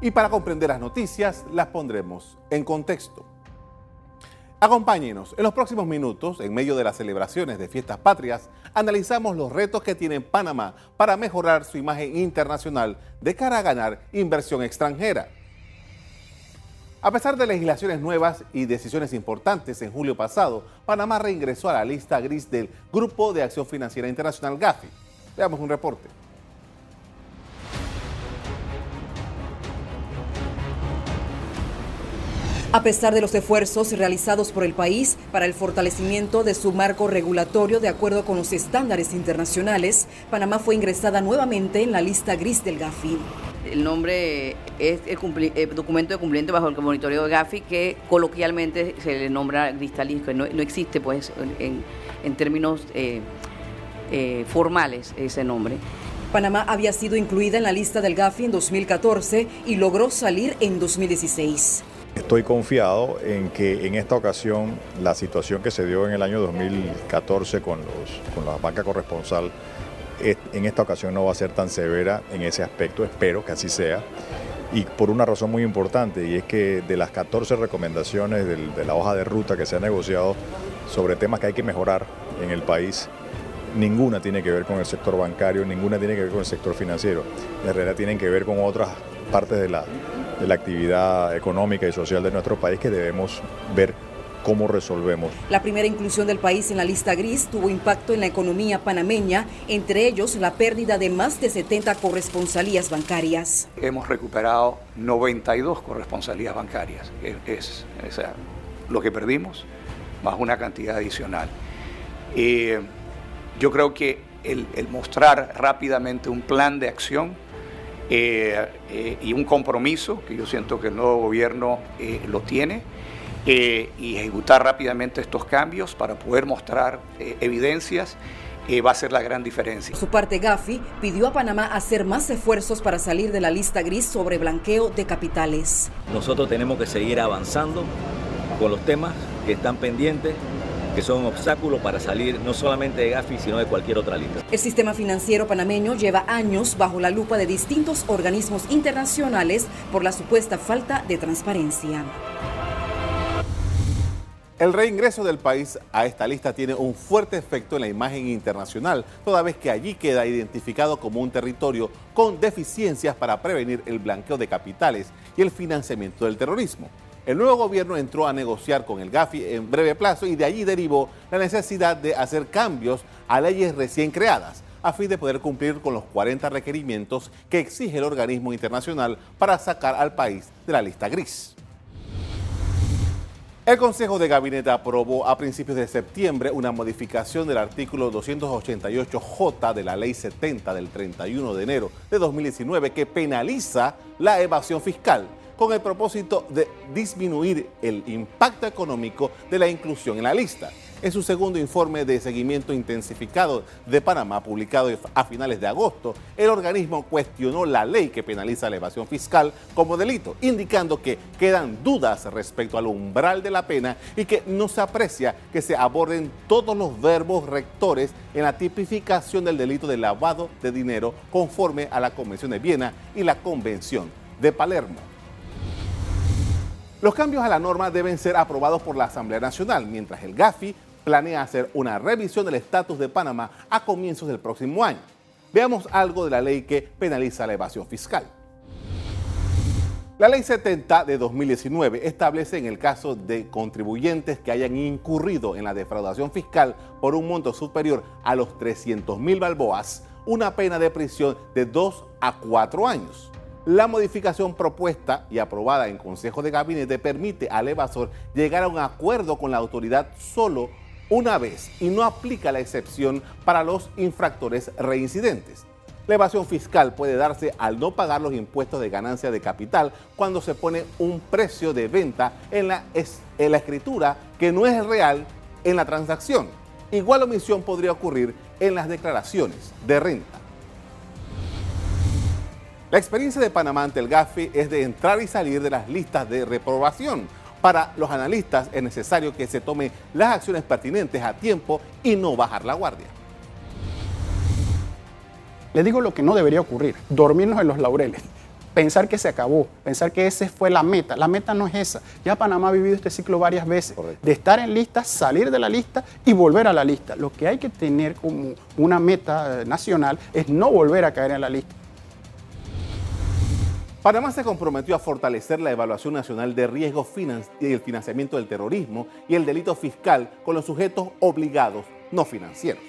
Y para comprender las noticias, las pondremos en contexto. Acompáñenos. En los próximos minutos, en medio de las celebraciones de fiestas patrias, analizamos los retos que tiene Panamá para mejorar su imagen internacional de cara a ganar inversión extranjera. A pesar de legislaciones nuevas y decisiones importantes en julio pasado, Panamá reingresó a la lista gris del Grupo de Acción Financiera Internacional GAFI. Veamos un reporte. A pesar de los esfuerzos realizados por el país para el fortalecimiento de su marco regulatorio de acuerdo con los estándares internacionales, Panamá fue ingresada nuevamente en la lista gris del GAFI. El nombre es el, documento de cumplimiento bajo el monitoreo de GAFI que coloquialmente se le nombra cristalino, que no, existe pues en, términos eh, eh, formales ese nombre. Panamá había sido incluida en la lista del GAFI en 2014 y logró salir en 2016. Estoy confiado en que en esta ocasión la situación que se dio en el año 2014 con, los, con la banca corresponsal en esta ocasión no va a ser tan severa en ese aspecto, espero que así sea. Y por una razón muy importante, y es que de las 14 recomendaciones de la hoja de ruta que se ha negociado sobre temas que hay que mejorar en el país, ninguna tiene que ver con el sector bancario, ninguna tiene que ver con el sector financiero. En realidad tienen que ver con otras partes de la, de la actividad económica y social de nuestro país que debemos ver cómo resolvemos. La primera inclusión del país en la lista gris tuvo impacto en la economía panameña, entre ellos la pérdida de más de 70 corresponsalías bancarias. Hemos recuperado 92 corresponsalías bancarias, es, lo que perdimos, más una cantidad adicional. Eh, yo creo que el mostrar rápidamente un plan de acción eh, eh, y un compromiso que yo siento que el nuevo gobierno eh, lo tiene y ejecutar rápidamente estos cambios para poder mostrar evidencias va a ser la gran diferencia. Por su parte, Gafi pidió a Panamá hacer más esfuerzos para salir de la lista gris sobre blanqueo de capitales. Nosotros tenemos que seguir avanzando con los temas que están pendientes que son un obstáculo para salir no solamente de Gafi, sino de cualquier otra lista. El sistema financiero panameño lleva años bajo la lupa de distintos organismos internacionales por la supuesta falta de transparencia. El reingreso del país a esta lista tiene un fuerte efecto en la imagen internacional, toda vez que allí queda identificado como un territorio con deficiencias para prevenir el blanqueo de capitales y el financiamiento del terrorismo. El nuevo gobierno entró a negociar con el GAFI en breve plazo y de allí derivó la necesidad de hacer cambios a leyes recién creadas a fin de poder cumplir con los 40 requerimientos que exige el organismo internacional para sacar al país de la lista gris. El Consejo de Gabinete aprobó a principios de septiembre una modificación del artículo 288J de la Ley 70 del 31 de enero de 2019 que penaliza la evasión fiscal con el propósito de disminuir el impacto económico de la inclusión en la lista. En su segundo informe de seguimiento intensificado de Panamá, publicado a finales de agosto, el organismo cuestionó la ley que penaliza la evasión fiscal como delito, indicando que quedan dudas respecto al umbral de la pena y que no se aprecia que se aborden todos los verbos rectores en la tipificación del delito de lavado de dinero conforme a la Convención de Viena y la Convención de Palermo. Los cambios a la norma deben ser aprobados por la Asamblea Nacional, mientras el GAFI planea hacer una revisión del estatus de Panamá a comienzos del próximo año. Veamos algo de la ley que penaliza la evasión fiscal. La ley 70 de 2019 establece en el caso de contribuyentes que hayan incurrido en la defraudación fiscal por un monto superior a los 300 mil balboas, una pena de prisión de 2 a 4 años. La modificación propuesta y aprobada en Consejo de Gabinete permite al evasor llegar a un acuerdo con la autoridad solo una vez y no aplica la excepción para los infractores reincidentes. La evasión fiscal puede darse al no pagar los impuestos de ganancia de capital cuando se pone un precio de venta en la, en la escritura que no es real en la transacción. Igual omisión podría ocurrir en las declaraciones de renta. La experiencia de Panamá ante el GAFI es de entrar y salir de las listas de reprobación. Para los analistas es necesario que se tomen las acciones pertinentes a tiempo y no bajar la guardia. Le digo lo que no debería ocurrir, dormirnos en los laureles. pensar que se acabó, pensar que esa fue la meta. La meta no es esa. Ya Panamá ha vivido este ciclo varias veces, de estar en lista, salir de la lista y volver a la lista. Lo que hay que tener como una meta eh, nacional es no volver a caer en la lista. Panamá se comprometió a fortalecer la evaluación nacional de riesgo y el financiamiento del terrorismo y el delito fiscal con los sujetos obligados no financieros.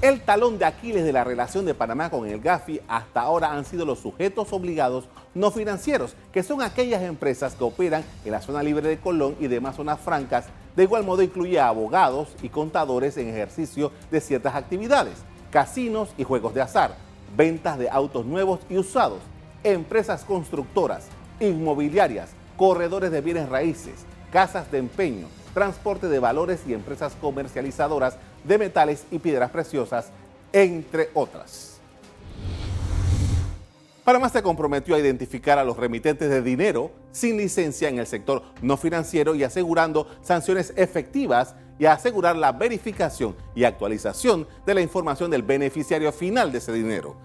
El talón de Aquiles de la relación de Panamá con el GAFI hasta ahora han sido los sujetos obligados no financieros, que son aquellas empresas que operan en la zona libre de Colón y demás zonas francas. De igual modo incluye a abogados y contadores en ejercicio de ciertas actividades, casinos y juegos de azar, ventas de autos nuevos y usados, empresas constructoras, inmobiliarias, corredores de bienes raíces, casas de empeño, transporte de valores y empresas comercializadoras de metales y piedras preciosas, entre otras. Panamá se comprometió a identificar a los remitentes de dinero sin licencia en el sector no financiero y asegurando sanciones efectivas y a asegurar la verificación y actualización de la información del beneficiario final de ese dinero.